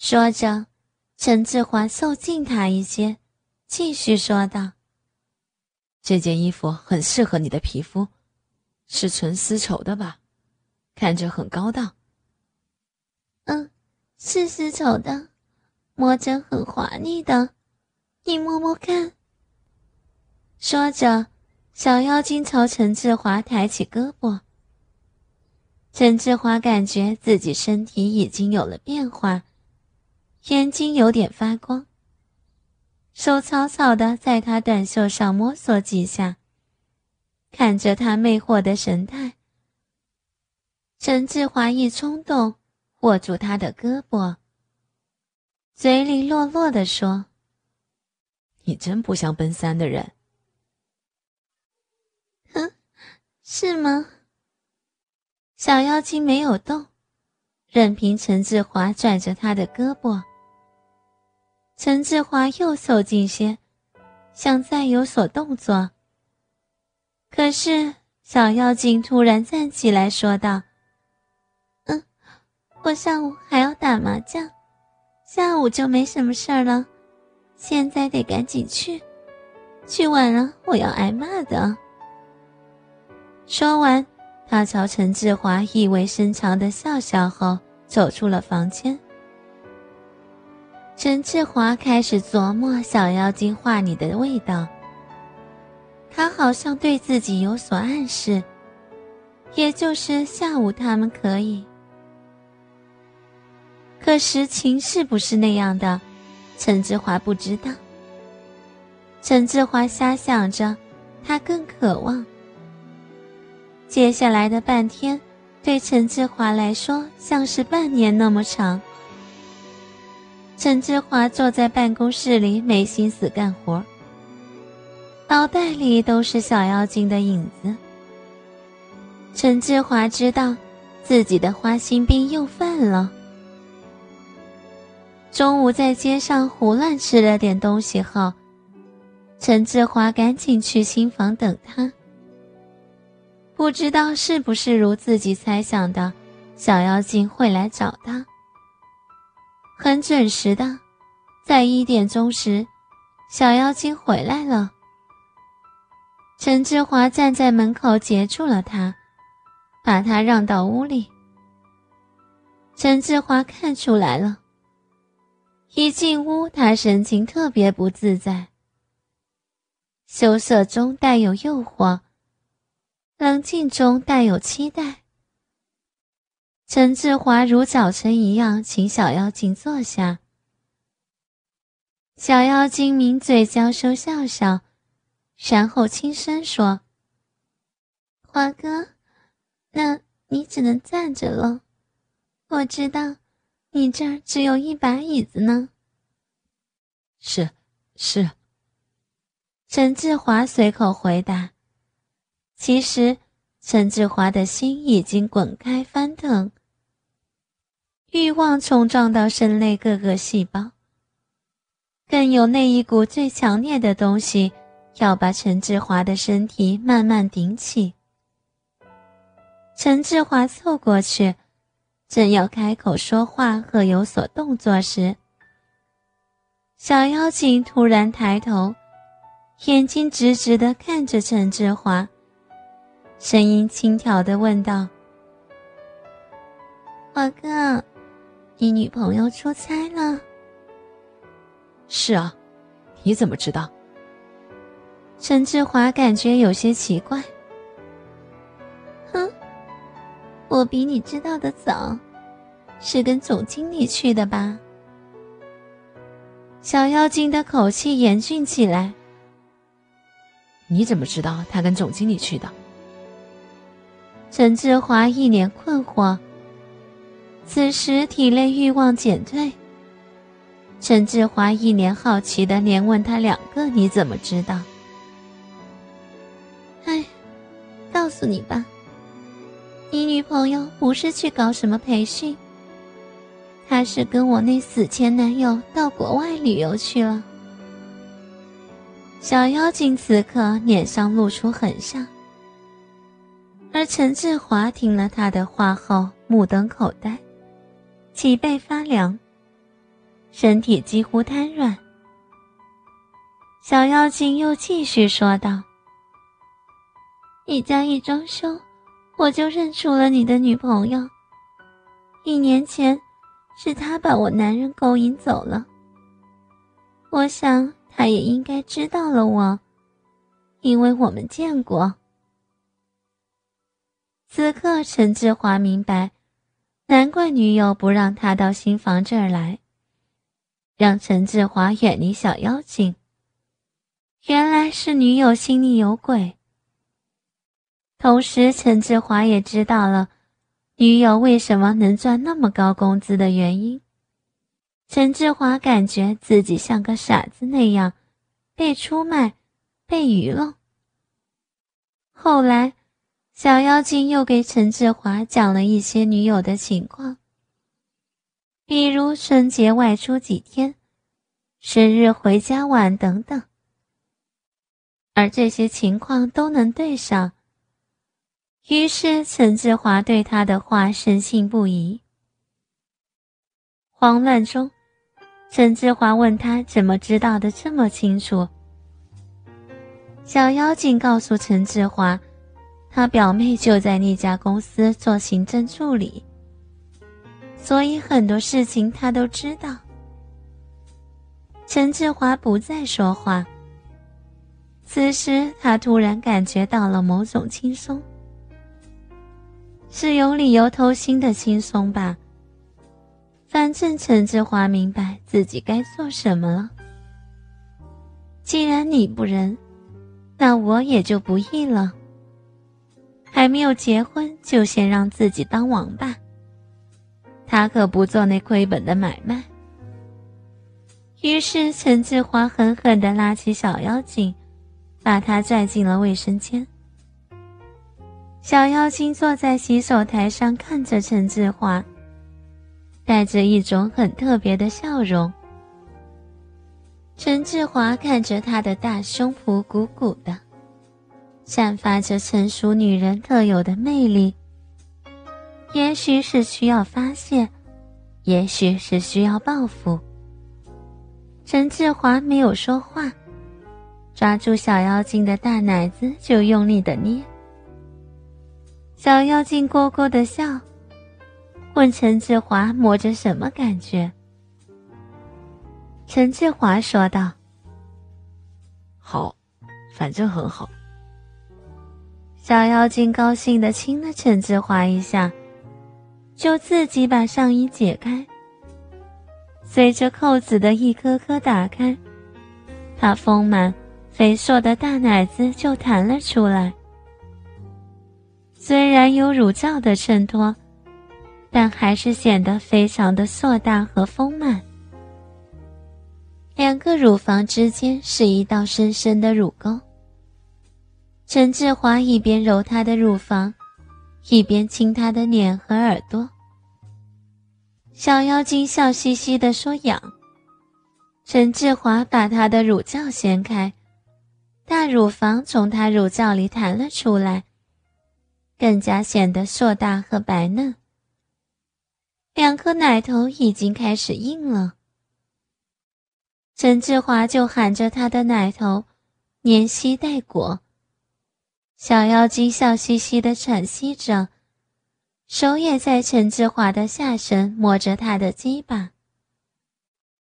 说着，陈志华凑近他一些，继续说道：“这件衣服很适合你的皮肤，是纯丝绸的吧？看着很高档。”“嗯，是丝绸的，摸着很滑腻的，你摸摸看。”说着，小妖精朝陈志华抬起胳膊。陈志华感觉自己身体已经有了变化，眼睛有点发光。手草草的在他短袖上摸索几下，看着他魅惑的神态，陈志华一冲动，握住他的胳膊，嘴里落落的说：“你真不像奔三的人。”哼，是吗？小妖精没有动，任凭陈志华拽着他的胳膊。陈志华又凑近些，想再有所动作。可是小妖精突然站起来说道：“嗯，我上午还要打麻将，下午就没什么事儿了，现在得赶紧去，去晚了我要挨骂的。”说完。他朝陈志华意味深长的笑笑后，走出了房间。陈志华开始琢磨小妖精话里的味道。他好像对自己有所暗示，也就是下午他们可以。可实情是不是那样的，陈志华不知道。陈志华瞎想着，他更渴望。接下来的半天，对陈志华来说像是半年那么长。陈志华坐在办公室里，没心思干活，脑袋里都是小妖精的影子。陈志华知道，自己的花心病又犯了。中午在街上胡乱吃了点东西后，陈志华赶紧去新房等他。不知道是不是如自己猜想的，小妖精会来找他。很准时的，在一点钟时，小妖精回来了。陈志华站在门口截住了他，把他让到屋里。陈志华看出来了，一进屋，他神情特别不自在，羞涩中带有诱惑。冷静中带有期待。陈志华如早晨一样，请小妖精坐下。小妖精抿嘴娇羞笑笑，然后轻声说：“华哥，那你只能站着了。我知道，你这儿只有一把椅子呢。”“是，是。”陈志华随口回答。其实，陈志华的心已经滚开翻腾，欲望冲撞到身内各个细胞，更有那一股最强烈的东西，要把陈志华的身体慢慢顶起。陈志华凑过去，正要开口说话和有所动作时，小妖精突然抬头，眼睛直直的看着陈志华。声音轻佻的问道：“华哥，你女朋友出差了？”“是啊，你怎么知道？”陈志华感觉有些奇怪。“哼，我比你知道的早，是跟总经理去的吧？”小妖精的口气严峻起来。“你怎么知道他跟总经理去的？”陈志华一脸困惑。此时体内欲望减退。陈志华一脸好奇的连问他两个：“你怎么知道？”哎，告诉你吧，你女朋友不是去搞什么培训，她是跟我那死前男友到国外旅游去了。小妖精此刻脸上露出狠相。而陈志华听了他的话后，目瞪口呆，脊背发凉。身体几乎瘫软。小妖精又继续说道：“你家一装修，我就认出了你的女朋友。一年前，是她把我男人勾引走了。我想，她也应该知道了我，因为我们见过。”此刻，陈志华明白，难怪女友不让他到新房这儿来，让陈志华远离小妖精。原来是女友心里有鬼。同时，陈志华也知道了女友为什么能赚那么高工资的原因。陈志华感觉自己像个傻子那样被出卖、被愚弄。后来，小妖精又给陈志华讲了一些女友的情况，比如春节外出几天，生日回家晚等等。而这些情况都能对上，于是陈志华对他的话深信不疑。慌乱中，陈志华问他怎么知道的这么清楚。小妖精告诉陈志华，他表妹就在那家公司做行政助理，所以很多事情他都知道。陈志华不再说话。此时，他突然感觉到了某种轻松，是有理由偷腥的轻松吧？反正陈志华明白自己该做什么了。既然你不仁，那我也就不义了。还没有结婚，就先让自己当王八。他可不做那亏本的买卖。于是，陈志华狠狠地拉起小妖精。把他拽进了卫生间。小妖精坐在洗手台上，看着陈志华，带着一种很特别的笑容。陈志华看着他的大胸脯鼓鼓的，散发着成熟女人特有的魅力。也许是需要发泄，也许是需要报复。陈志华没有说话。抓住小妖精的大奶子就用力的捏，小妖精咯咯的笑，问陈志华摸着什么感觉？陈志华说道：“好，反正很好。”小妖精高兴的亲了陈志华一下，就自己把上衣解开，随着扣子的一颗颗打开，她丰满。肥硕的大奶子就弹了出来，虽然有乳罩的衬托，但还是显得非常的硕大和丰满。两个乳房之间是一道深深的乳沟。陈志华一边揉她的乳房，一边亲她的脸和耳朵。小妖精笑嘻嘻地说：“痒。”陈志华把她的乳罩掀开。大乳房从她乳罩里弹了出来，更加显得硕大和白嫩。两颗奶头已经开始硬了。陈志华就含着她的奶头，连吸带裹。小妖精笑嘻嘻的喘息着，手也在陈志华的下身摸着他的鸡巴。